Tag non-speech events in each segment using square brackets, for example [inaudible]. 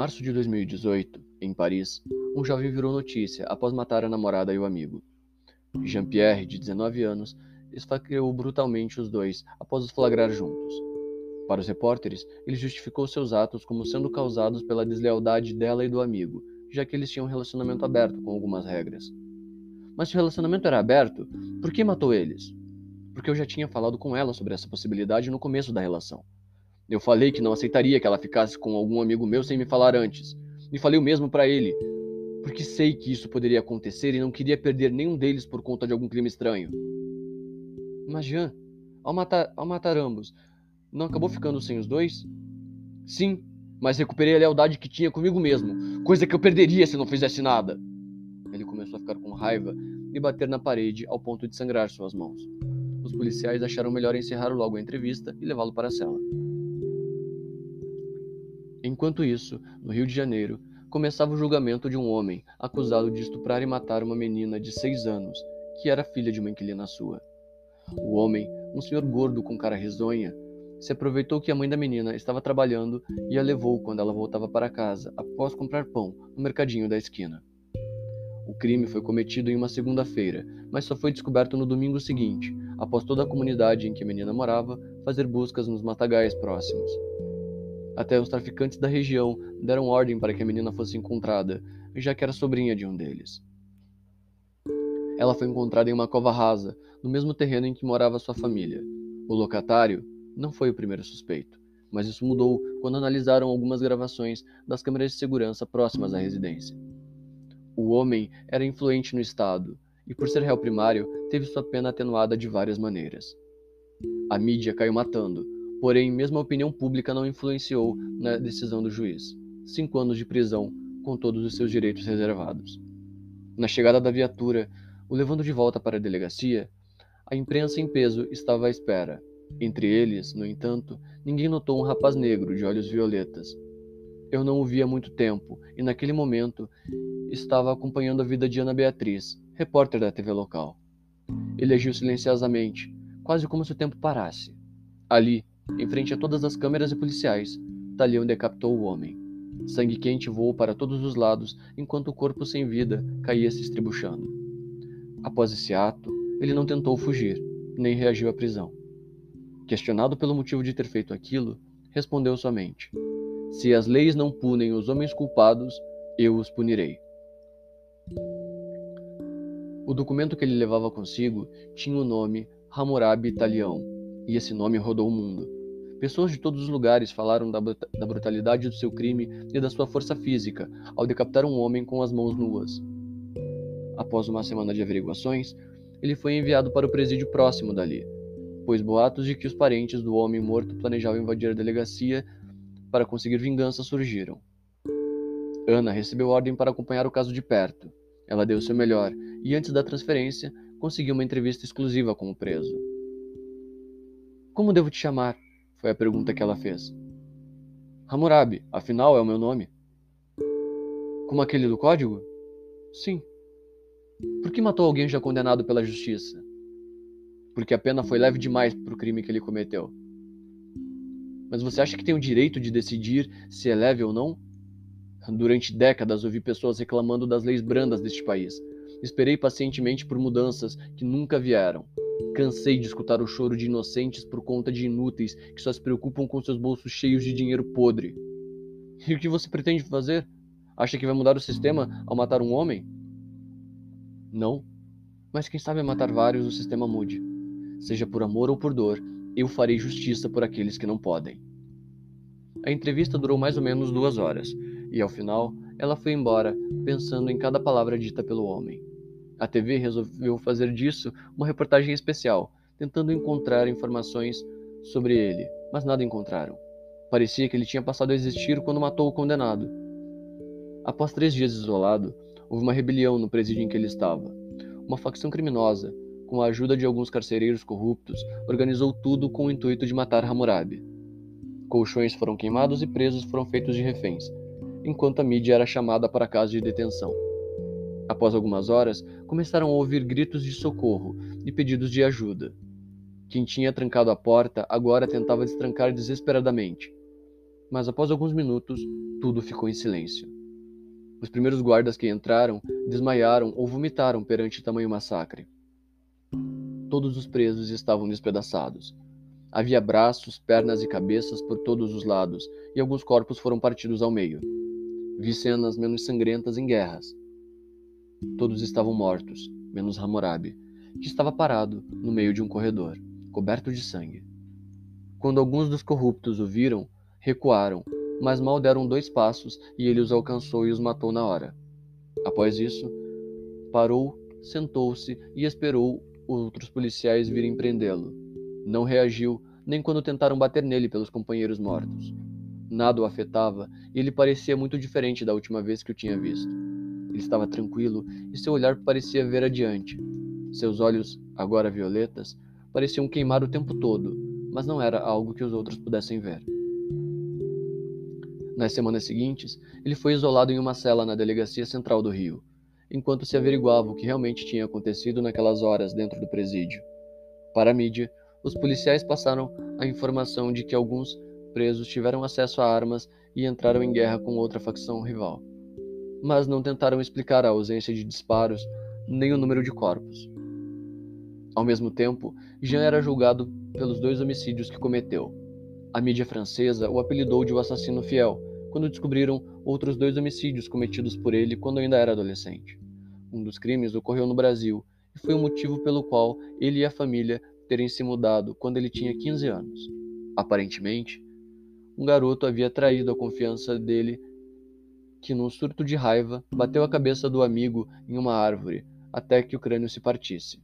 março de 2018, em Paris, um jovem virou notícia após matar a namorada e o amigo. Jean-Pierre, de 19 anos, esfaqueou brutalmente os dois após os flagrar juntos. Para os repórteres, ele justificou seus atos como sendo causados pela deslealdade dela e do amigo, já que eles tinham um relacionamento aberto com algumas regras. Mas se o relacionamento era aberto, por que matou eles? Porque eu já tinha falado com ela sobre essa possibilidade no começo da relação. Eu falei que não aceitaria que ela ficasse com algum amigo meu sem me falar antes. E falei o mesmo para ele, porque sei que isso poderia acontecer e não queria perder nenhum deles por conta de algum crime estranho. Mas Jean, ao matar, ao matar ambos, não acabou ficando sem os dois? Sim, mas recuperei a lealdade que tinha comigo mesmo, coisa que eu perderia se não fizesse nada. Ele começou a ficar com raiva e bater na parede ao ponto de sangrar suas mãos. Os policiais acharam melhor encerrar logo a entrevista e levá-lo para a cela. Enquanto isso, no Rio de Janeiro, começava o julgamento de um homem acusado de estuprar e matar uma menina de seis anos, que era filha de uma inquilina sua. O homem, um senhor gordo com cara risonha, se aproveitou que a mãe da menina estava trabalhando e a levou quando ela voltava para casa após comprar pão no mercadinho da esquina. O crime foi cometido em uma segunda-feira, mas só foi descoberto no domingo seguinte, após toda a comunidade em que a menina morava fazer buscas nos matagais próximos. Até os traficantes da região deram ordem para que a menina fosse encontrada, já que era sobrinha de um deles. Ela foi encontrada em uma cova rasa, no mesmo terreno em que morava sua família. O locatário não foi o primeiro suspeito, mas isso mudou quando analisaram algumas gravações das câmeras de segurança próximas à residência. O homem era influente no estado e, por ser réu primário, teve sua pena atenuada de várias maneiras. A mídia caiu matando, porém, mesmo a opinião pública não influenciou na decisão do juiz. Cinco anos de prisão, com todos os seus direitos reservados. Na chegada da viatura, o levando de volta para a delegacia, a imprensa em peso estava à espera. Entre eles, no entanto, ninguém notou um rapaz negro de olhos violetas. Eu não o vi há muito tempo e, naquele momento, estava acompanhando a vida de Ana Beatriz, repórter da TV local. Ele agiu silenciosamente, quase como se o tempo parasse. Ali, em frente a todas as câmeras e policiais, Talião decapitou o homem. Sangue quente voou para todos os lados enquanto o corpo sem vida caía se estribuchando. Após esse ato, ele não tentou fugir, nem reagiu à prisão. Questionado pelo motivo de ter feito aquilo, respondeu somente: Se as leis não punem os homens culpados, eu os punirei. O documento que ele levava consigo tinha o nome Hammurabi Italião, e esse nome rodou o mundo. Pessoas de todos os lugares falaram da, da brutalidade do seu crime e da sua força física ao decapitar um homem com as mãos nuas. Após uma semana de averiguações, ele foi enviado para o presídio próximo dali, pois boatos de que os parentes do homem morto planejavam invadir a delegacia para conseguir vingança surgiram. Ana recebeu ordem para acompanhar o caso de perto. Ela deu seu melhor e, antes da transferência, conseguiu uma entrevista exclusiva com o preso. Como devo te chamar? Foi a pergunta que ela fez. Hammurabi, afinal é o meu nome. Como aquele do código? Sim. Por que matou alguém já condenado pela justiça? Porque a pena foi leve demais para o crime que ele cometeu. Mas você acha que tem o direito de decidir se é leve ou não? Durante décadas ouvi pessoas reclamando das leis brandas deste país. Esperei pacientemente por mudanças que nunca vieram. Cansei de escutar o choro de inocentes por conta de inúteis que só se preocupam com seus bolsos cheios de dinheiro podre. [laughs] E o que você pretende fazer? Acha que vai mudar o sistema ao matar um homem? Não. Mas quem sabe matar vários o sistema mude. Seja por amor ou por dor, eu farei justiça por aqueles que não podem. A entrevista durou mais ou menos duas horas, e ao final ela foi embora, pensando em cada palavra dita pelo homem. A TV resolveu fazer disso uma reportagem especial, tentando encontrar informações sobre ele, mas nada encontraram. Parecia que ele tinha passado a existir quando matou o condenado. Após três dias isolado, houve uma rebelião no presídio em que ele estava. Uma facção criminosa, com a ajuda de alguns carcereiros corruptos, organizou tudo com o intuito de matar Hammurabi. Colchões foram queimados e presos foram feitos de reféns, enquanto a mídia era chamada para casa de detenção. Após algumas horas, começaram a ouvir gritos de socorro e pedidos de ajuda. Quem tinha trancado a porta agora tentava destrancar desesperadamente. Mas após alguns minutos, tudo ficou em silêncio. Os primeiros guardas que entraram desmaiaram ou vomitaram perante tamanho massacre. Todos os presos estavam despedaçados. Havia braços, pernas e cabeças por todos os lados, e alguns corpos foram partidos ao meio. Vi cenas menos sangrentas em guerras. Todos estavam mortos, menos Hammurabi, que estava parado no meio de um corredor, coberto de sangue. Quando alguns dos corruptos o viram, recuaram, mas mal deram dois passos e ele os alcançou e os matou na hora. Após isso, parou, sentou-se e esperou outros policiais virem prendê-lo. Não reagiu, nem quando tentaram bater nele pelos companheiros mortos. Nada o afetava e ele parecia muito diferente da última vez que o tinha visto. Ele estava tranquilo e seu olhar parecia ver adiante. Seus olhos, agora violetas, pareciam queimar o tempo todo, mas não era algo que os outros pudessem ver. Nas semanas seguintes, ele foi isolado em uma cela na delegacia central do Rio, enquanto se averiguava o que realmente tinha acontecido naquelas horas dentro do presídio. Para a mídia, os policiais passaram a informação de que alguns presos tiveram acesso a armas e entraram em guerra com outra facção rival. Mas não tentaram explicar a ausência de disparos nem o número de corpos. Ao mesmo tempo, Jean era julgado pelos dois homicídios que cometeu. A mídia francesa o apelidou de o assassino fiel, quando descobriram outros dois homicídios cometidos por ele quando ainda era adolescente. Um dos crimes ocorreu no Brasil e foi o motivo pelo qual ele e a família terem se mudado quando ele tinha 15 anos. Aparentemente, um garoto havia traído a confiança dele, que, num surto de raiva, bateu a cabeça do amigo em uma árvore até que o crânio se partisse.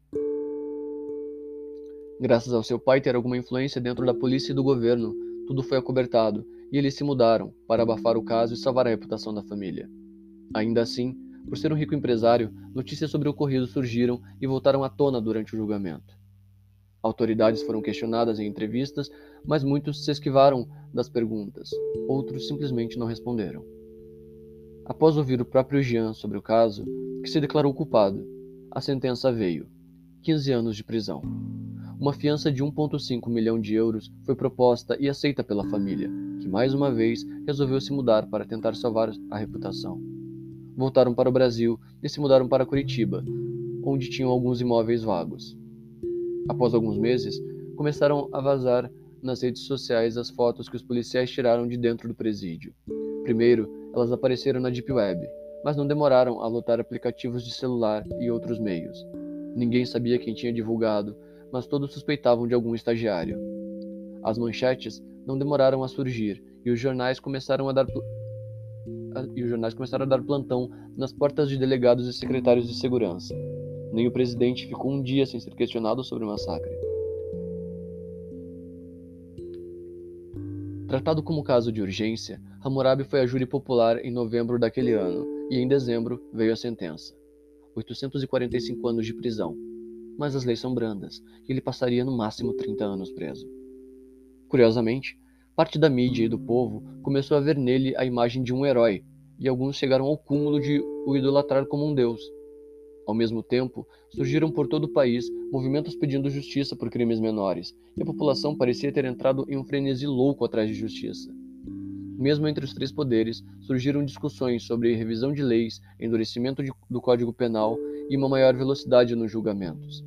Graças ao seu pai ter alguma influência dentro da polícia e do governo, tudo foi acobertado e eles se mudaram para abafar o caso e salvar a reputação da família. Ainda assim, por ser um rico empresário, notícias sobre o ocorrido surgiram e voltaram à tona durante o julgamento. Autoridades foram questionadas em entrevistas, mas muitos se esquivaram das perguntas, outros simplesmente não responderam. Após ouvir o próprio Jean sobre o caso, que se declarou culpado, a sentença veio: 15 anos de prisão. Uma fiança de 1,5 milhão de euros foi proposta e aceita pela família, que mais uma vez resolveu se mudar para tentar salvar a reputação. Voltaram para o Brasil e se mudaram para Curitiba, onde tinham alguns imóveis vagos. Após alguns meses, começaram a vazar nas redes sociais as fotos que os policiais tiraram de dentro do presídio. Primeiro, elas apareceram na Deep Web, mas não demoraram a lotar aplicativos de celular e outros meios. Ninguém sabia quem tinha divulgado, mas todos suspeitavam de algum estagiário. As manchetes não demoraram a surgir e os jornais começaram a dar e os jornais começaram a dar plantão nas portas de delegados e secretários de segurança. Nem o presidente ficou um dia sem ser questionado sobre o massacre. Tratado como caso de urgência, Hammurabi foi a júri popular em novembro daquele ano e em dezembro veio a sentença: 845 anos de prisão. Mas as leis são brandas e ele passaria no máximo 30 anos preso. Curiosamente, parte da mídia e do povo começou a ver nele a imagem de um herói, e alguns chegaram ao cúmulo de o idolatrar como um deus. Ao mesmo tempo, surgiram por todo o país movimentos pedindo justiça por crimes menores, e a população parecia ter entrado em um frenesi louco atrás de justiça. Mesmo entre os três poderes, surgiram discussões sobre revisão de leis, endurecimento de, do Código Penal e uma maior velocidade nos julgamentos.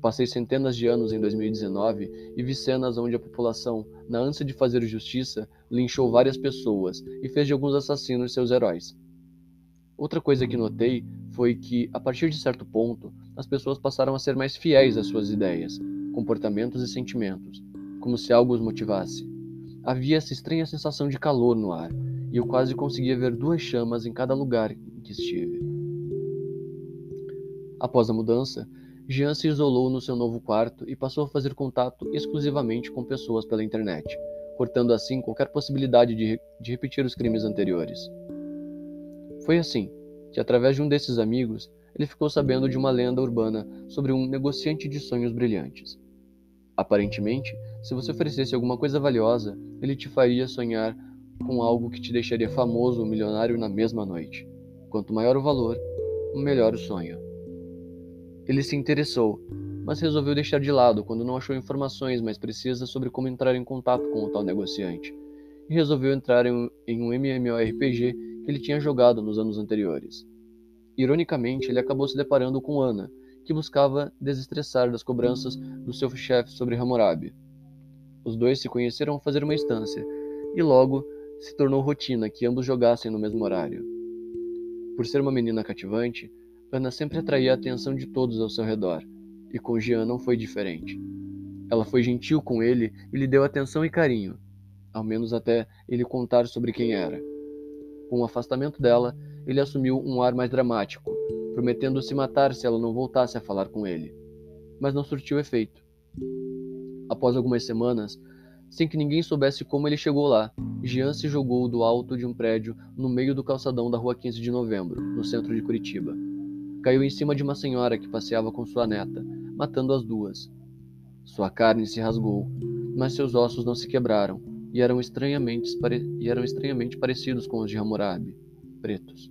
Passei centenas de anos em 2019 e vi cenas onde a população, na ânsia de fazer justiça, linchou várias pessoas e fez de alguns assassinos seus heróis. Outra coisa que notei foi que, a partir de certo ponto, as pessoas passaram a ser mais fiéis às suas ideias, comportamentos e sentimentos, como se algo os motivasse. Havia essa estranha sensação de calor no ar, e eu quase conseguia ver duas chamas em cada lugar em que estive. Após a mudança, Jean se isolou no seu novo quarto e passou a fazer contato exclusivamente com pessoas pela internet, cortando assim qualquer possibilidade de, de repetir os crimes anteriores. Foi assim que, através de um desses amigos, ele ficou sabendo de uma lenda urbana sobre um negociante de sonhos brilhantes. Aparentemente, se você oferecesse alguma coisa valiosa, ele te faria sonhar com algo que te deixaria famoso ou milionário na mesma noite. Quanto maior o valor, melhor o sonho. Ele se interessou, mas resolveu deixar de lado quando não achou informações mais precisas sobre como entrar em contato com o tal negociante, e resolveu entrar em um, MMORPG que ele tinha jogado nos anos anteriores. Ironicamente, ele acabou se deparando com Ana, que buscava desestressar das cobranças do seu chefe sobre Hammurabi. Os dois se conheceram ao fazer uma instância, e logo se tornou rotina que ambos jogassem no mesmo horário. Por ser uma menina cativante, Ana sempre atraía a atenção de todos ao seu redor, e com Jean não foi diferente. Ela foi gentil com ele e lhe deu atenção e carinho, ao menos até ele contar sobre quem era. Com o afastamento dela, ele assumiu um ar mais dramático, prometendo se matar se ela não voltasse a falar com ele. Mas não surtiu efeito. Após algumas semanas, sem que ninguém soubesse como ele chegou lá, Jean se jogou do alto de um prédio no meio do calçadão da rua 15 de novembro, no centro de Curitiba. Caiu em cima de uma senhora que passeava com sua neta, matando as duas. Sua carne se rasgou, mas seus ossos não se quebraram e eram estranhamente, e eram estranhamente parecidos com os de Hammurabi, pretos.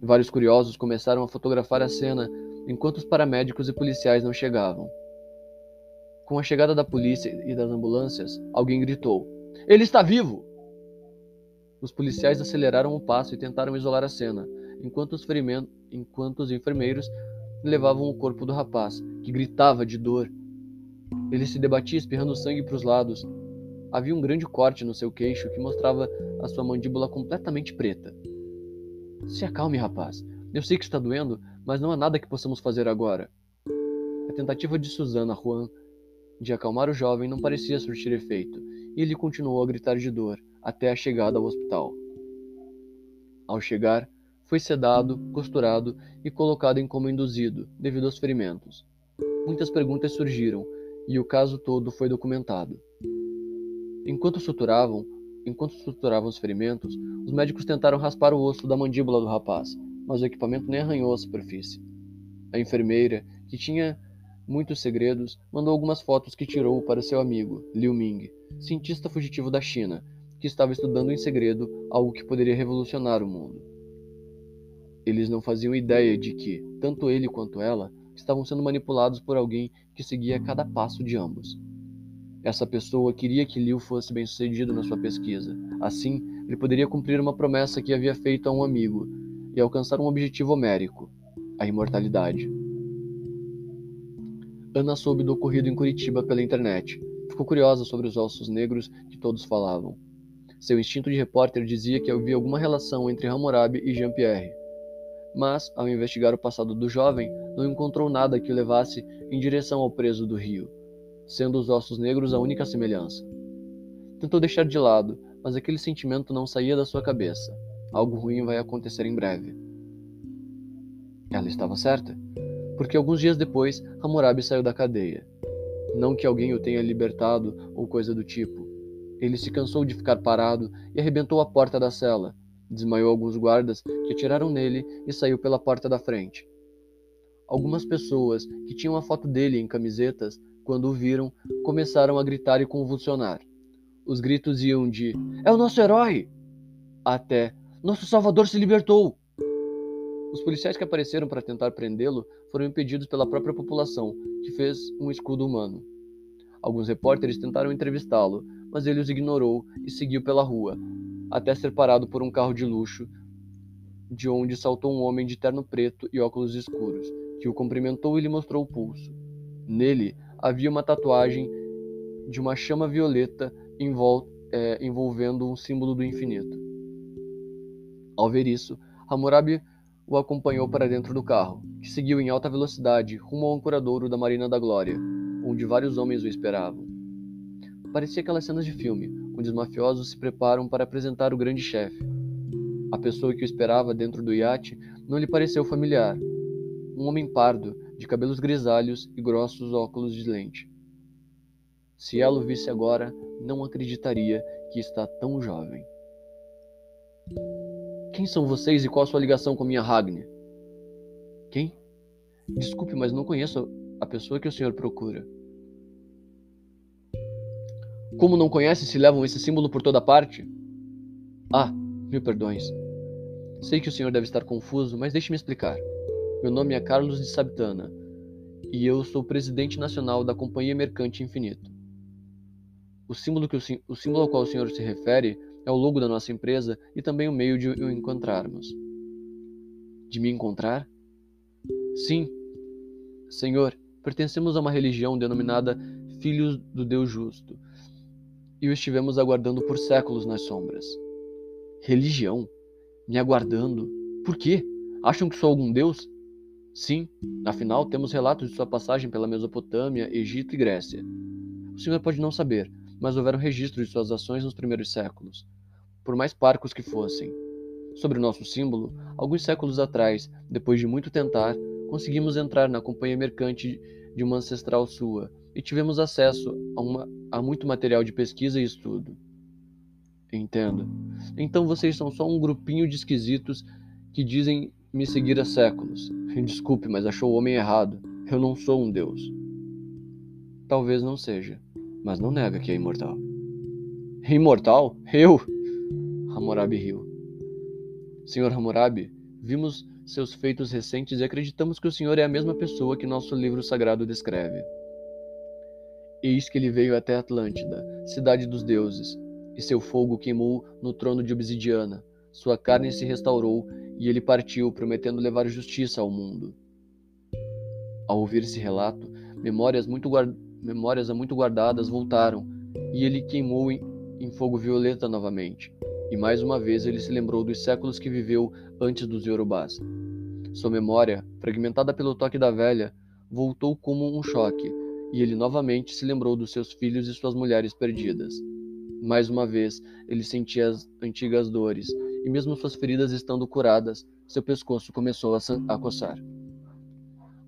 Vários curiosos começaram a fotografar a cena enquanto os paramédicos e policiais não chegavam. Com a chegada da polícia e das ambulâncias, alguém gritou: Ele está vivo! Os policiais aceleraram o passo e tentaram isolar a cena, enquanto os, enquanto os enfermeiros levavam o corpo do rapaz, que gritava de dor. Ele se debatia espirrando sangue para os lados. Havia um grande corte no seu queixo que mostrava a sua mandíbula completamente preta. Se acalme, rapaz. Eu sei que está doendo, mas não há nada que possamos fazer agora. A tentativa de Susana Juan de acalmar o jovem não parecia surtir efeito, e ele continuou a gritar de dor até a chegada ao hospital. Ao chegar, foi sedado, costurado e colocado em coma induzido devido aos ferimentos. Muitas perguntas surgiram e o caso todo foi documentado. Enquanto suturavam, Enquanto suturavam os ferimentos, os médicos tentaram raspar o osso da mandíbula do rapaz, mas o equipamento nem arranhou a superfície. A enfermeira, que tinha muitos segredos, mandou algumas fotos que tirou para seu amigo, Liu Ming, cientista fugitivo da China, que estava estudando em segredo algo que poderia revolucionar o mundo. Eles não faziam ideia de que, tanto ele quanto ela, estavam sendo manipulados por alguém que seguia cada passo de ambos. Essa pessoa queria que Liu fosse bem-sucedido na sua pesquisa. Assim, ele poderia cumprir uma promessa que havia feito a um amigo e alcançar um objetivo homérico: a imortalidade. Ana soube do ocorrido em Curitiba pela internet. Ficou curiosa sobre os ossos negros que todos falavam. Seu instinto de repórter dizia que havia alguma relação entre Hammurabi e Jean-Pierre. Mas, ao investigar o passado do jovem, não encontrou nada que o levasse em direção ao preso do rio sendo os ossos negros a única semelhança. Tentou deixar de lado, mas aquele sentimento não saía da sua cabeça. Algo ruim vai acontecer em breve. Ela estava certa, porque alguns dias depois Hammurabi saiu da cadeia. Não que alguém o tenha libertado ou coisa do tipo. Ele se cansou de ficar parado e arrebentou a porta da cela. Desmaiou alguns guardas que atiraram nele e saiu pela porta da frente. Algumas pessoas que tinham a foto dele em camisetas quando o viram, começaram a gritar e convulsionar. Os gritos iam de: É o nosso herói! até: Nosso Salvador se libertou! Os policiais que apareceram para tentar prendê-lo foram impedidos pela própria população, que fez um escudo humano. Alguns repórteres tentaram entrevistá-lo, mas ele os ignorou e seguiu pela rua, até ser parado por um carro de luxo, de onde saltou um homem de terno preto e óculos escuros, que o cumprimentou e lhe mostrou o pulso. Nele havia uma tatuagem de uma chama violeta envol é, envolvendo um símbolo do infinito. Ao ver isso, Hammurabi o acompanhou para dentro do carro, que seguiu em alta velocidade rumo ao ancoradouro da Marina da Glória, onde vários homens o esperavam. Parecia aquelas cenas de filme, onde os mafiosos se preparam para apresentar o grande chefe. A pessoa que o esperava dentro do iate não lhe pareceu familiar. Um homem pardo, de cabelos grisalhos e grossos óculos de lente. Se ela o visse agora, não acreditaria que está tão jovem. Quem são vocês e qual a sua ligação com minha Ragni? Quem? Desculpe, mas não conheço a pessoa que o senhor procura. Como não conhece se levam esse símbolo por toda parte? Ah, mil perdões. Sei que o senhor deve estar confuso, mas deixe-me explicar. Meu nome é Carlos de Sabitana e eu sou presidente nacional da Companhia Mercante Infinito. O símbolo, que o, o símbolo ao qual o senhor se refere é o logo da nossa empresa e também o meio de o encontrarmos. De me encontrar? Sim, Senhor, pertencemos a uma religião denominada Filhos do Deus Justo e o estivemos aguardando por séculos nas sombras. Religião? Me aguardando? Por quê? Acham que sou algum deus? Sim, afinal temos relatos de sua passagem pela Mesopotâmia, Egito e Grécia. O senhor pode não saber, mas houveram registros de suas ações nos primeiros séculos, por mais parcos que fossem. Sobre o nosso símbolo, alguns séculos atrás, depois de muito tentar, conseguimos entrar na companhia mercante de uma ancestral sua e tivemos acesso a, uma, a muito material de pesquisa e estudo. Entendo. Então vocês são só um grupinho de esquisitos que dizem me seguir há séculos. Desculpe, mas achou o homem errado. Eu não sou um deus. Talvez não seja, mas não nega que é imortal. Imortal? Eu? Hammurabi riu. Senhor Hammurabi, vimos seus feitos recentes e acreditamos que o Senhor é a mesma pessoa que nosso livro sagrado descreve. Eis que ele veio até Atlântida, cidade dos deuses, e seu fogo queimou no trono de obsidiana. Sua carne se restaurou e ele partiu, prometendo levar justiça ao mundo. Ao ouvir esse relato, memórias, muito guard... memórias muito guardadas voltaram, e ele queimou em, em fogo violeta novamente. E mais uma vez ele se lembrou dos séculos que viveu antes dos Yorubás. Sua memória, fragmentada pelo toque da velha, voltou como um choque e ele novamente se lembrou dos seus filhos e suas mulheres perdidas. Mais uma vez, ele sentia as antigas dores, e mesmo suas feridas estando curadas, seu pescoço começou a, a coçar.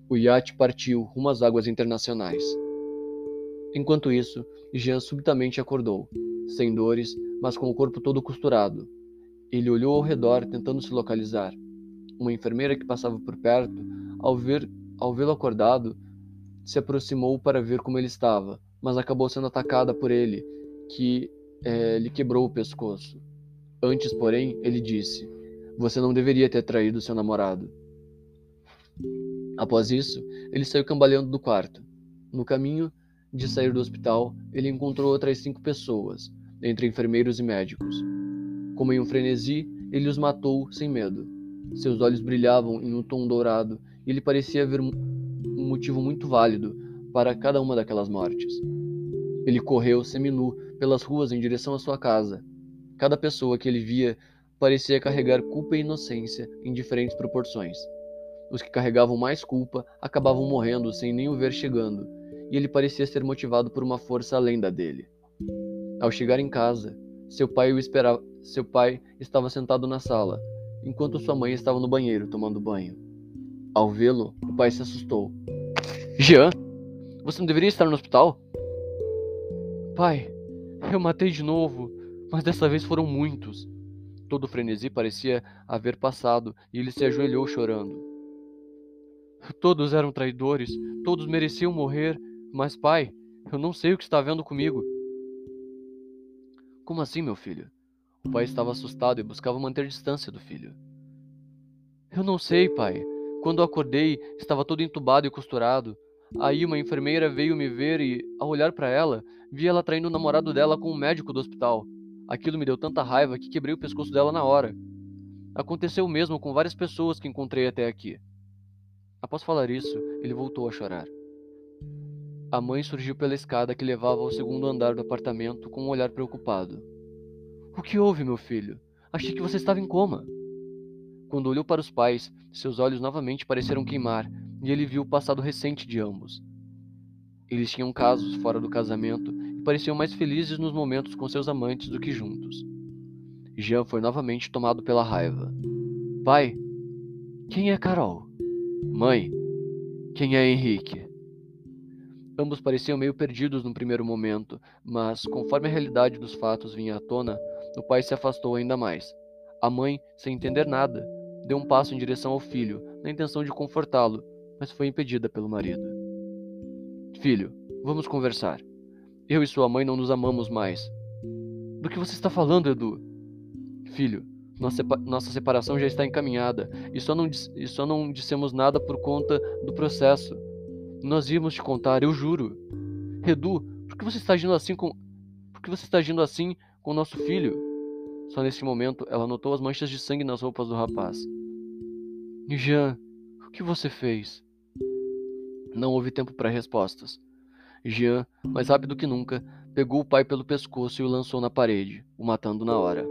O iate partiu rumo às águas internacionais. Enquanto isso, Jean subitamente acordou, sem dores, mas com o corpo todo costurado. Ele olhou ao redor, tentando se localizar. Uma enfermeira que passava por perto, ao ver ao vê-lo acordado, se aproximou para ver como ele estava, mas acabou sendo atacada por ele, que é, lhe quebrou o pescoço. Antes, porém, ele disse: Você não deveria ter traído seu namorado. Após isso, ele saiu cambaleando do quarto. No caminho de sair do hospital, ele encontrou outras cinco pessoas, entre enfermeiros e médicos. Como em um frenesi, ele os matou sem medo. Seus olhos brilhavam em um tom dourado e ele parecia ver um motivo muito válido para cada uma daquelas mortes. Ele correu seminu pelas ruas em direção à sua casa. Cada pessoa que ele via parecia carregar culpa e inocência em diferentes proporções. Os que carregavam mais culpa acabavam morrendo sem nem o ver chegando, e ele parecia ser motivado por uma força além da dele. Ao chegar em casa, seu pai o esperava. Seu pai estava sentado na sala, enquanto sua mãe estava no banheiro tomando banho. Ao vê-lo, o pai se assustou Jean, você não deveria estar no hospital? Pai, eu matei de novo, mas dessa vez foram muitos. Todo o frenesi parecia haver passado e ele se ajoelhou chorando. Todos eram traidores, todos mereciam morrer, mas, pai, eu não sei o que está vendo comigo. Como assim, meu filho? O pai estava assustado e buscava manter distância do filho. Eu não sei, pai. Quando acordei, estava todo entubado e costurado. Aí uma enfermeira veio me ver e, ao olhar para ela, vi ela traindo o namorado dela com um médico do hospital. Aquilo me deu tanta raiva que quebrei o pescoço dela na hora. Aconteceu o mesmo com várias pessoas que encontrei até aqui. Após falar isso, ele voltou a chorar. A mãe surgiu pela escada que levava ao segundo andar do apartamento com um olhar preocupado. O que houve, meu filho? Achei que você estava em coma. Quando olhou para os pais, seus olhos novamente pareceram queimar e ele viu o passado recente de ambos. Eles tinham casos fora do casamento pareciam mais felizes nos momentos com seus amantes do que juntos. Jean foi novamente tomado pela raiva. Pai, quem é Carol? Mãe, quem é Henrique? Ambos pareciam meio perdidos no primeiro momento, mas conforme a realidade dos fatos vinha à tona, o pai se afastou ainda mais. A mãe, sem entender nada, deu um passo em direção ao filho, na intenção de confortá-lo, mas foi impedida pelo marido. Filho, vamos conversar. Eu e sua mãe não nos amamos mais. Do que você está falando, Edu? Filho, nossa, nossa separação já está encaminhada e só, não, e só não dissemos nada por conta do processo. Nós íamos te contar, eu juro. Edu, por que você está agindo assim com. que você está agindo assim com nosso filho? Só nesse momento ela notou as manchas de sangue nas roupas do rapaz. Jean, o que você fez? Não houve tempo para respostas. Jean, mais rápido que nunca, pegou o pai pelo pescoço e o lançou na parede, o matando na hora.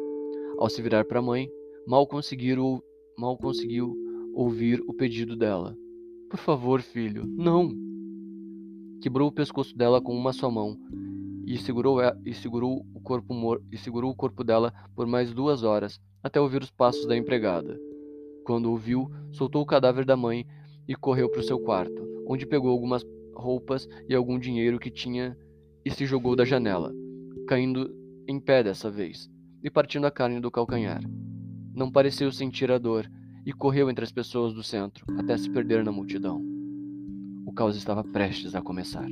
Ao se virar para a mãe, mal, mal conseguiu ouvir o pedido dela. Por favor, filho, não! Quebrou o pescoço dela com uma só mão e segurou, e segurou, o, corpo mor e segurou o corpo dela por mais duas horas, até ouvir os passos da empregada. Quando o viu, soltou o cadáver da mãe e correu para o seu quarto, onde pegou algumas roupas e algum dinheiro que tinha e se jogou da janela, caindo em pé dessa vez e partindo a carne do calcanhar. Não pareceu sentir a dor e correu entre as pessoas do centro até se perder na multidão. O caos estava prestes a começar.